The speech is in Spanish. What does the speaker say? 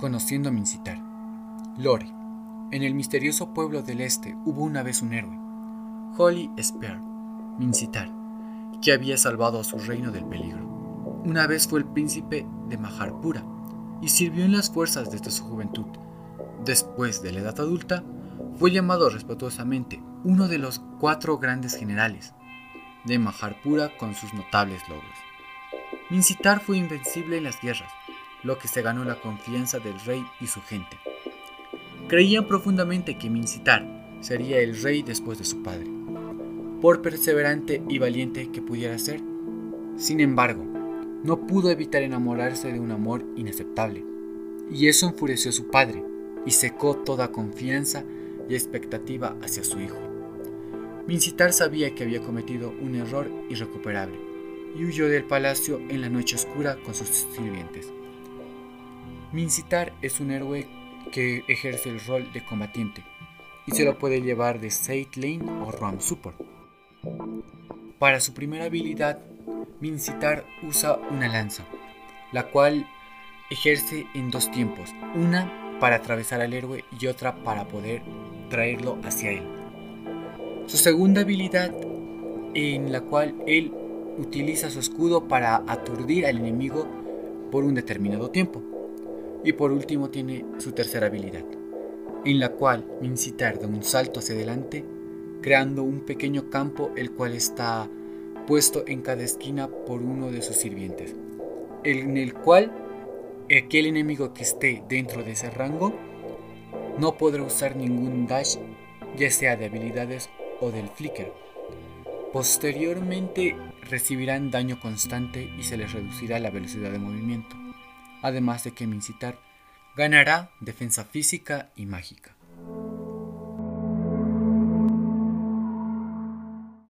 Conociendo a Mincitar. Lore. En el misterioso pueblo del este hubo una vez un héroe, Holly Spear, Mincitar, que había salvado a su reino del peligro. Una vez fue el príncipe de Maharpura y sirvió en las fuerzas desde su juventud. Después de la edad adulta, fue llamado respetuosamente uno de los cuatro grandes generales de Maharpura con sus notables logros. Mincitar fue invencible en las guerras, lo que se ganó la confianza del rey y su gente. Creían profundamente que Mincitar sería el rey después de su padre, por perseverante y valiente que pudiera ser. Sin embargo, no pudo evitar enamorarse de un amor inaceptable, y eso enfureció a su padre y secó toda confianza y expectativa hacia su hijo. Mincitar sabía que había cometido un error irrecuperable y huyó del palacio en la noche oscura con sus sirvientes. Mincitar es un héroe que ejerce el rol de combatiente y se lo puede llevar de Side Lane o Ram Support. Para su primera habilidad, Mincitar usa una lanza, la cual ejerce en dos tiempos, una para atravesar al héroe y otra para poder traerlo hacia él. Su segunda habilidad, en la cual él utiliza su escudo para aturdir al enemigo por un determinado tiempo. Y por último tiene su tercera habilidad, en la cual incitar de un salto hacia adelante, creando un pequeño campo el cual está puesto en cada esquina por uno de sus sirvientes, en el cual aquel enemigo que esté dentro de ese rango no podrá usar ningún dash, ya sea de habilidades o del flicker. Posteriormente recibirán daño constante y se les reducirá la velocidad de movimiento además de que Mincitar ganará defensa física y mágica.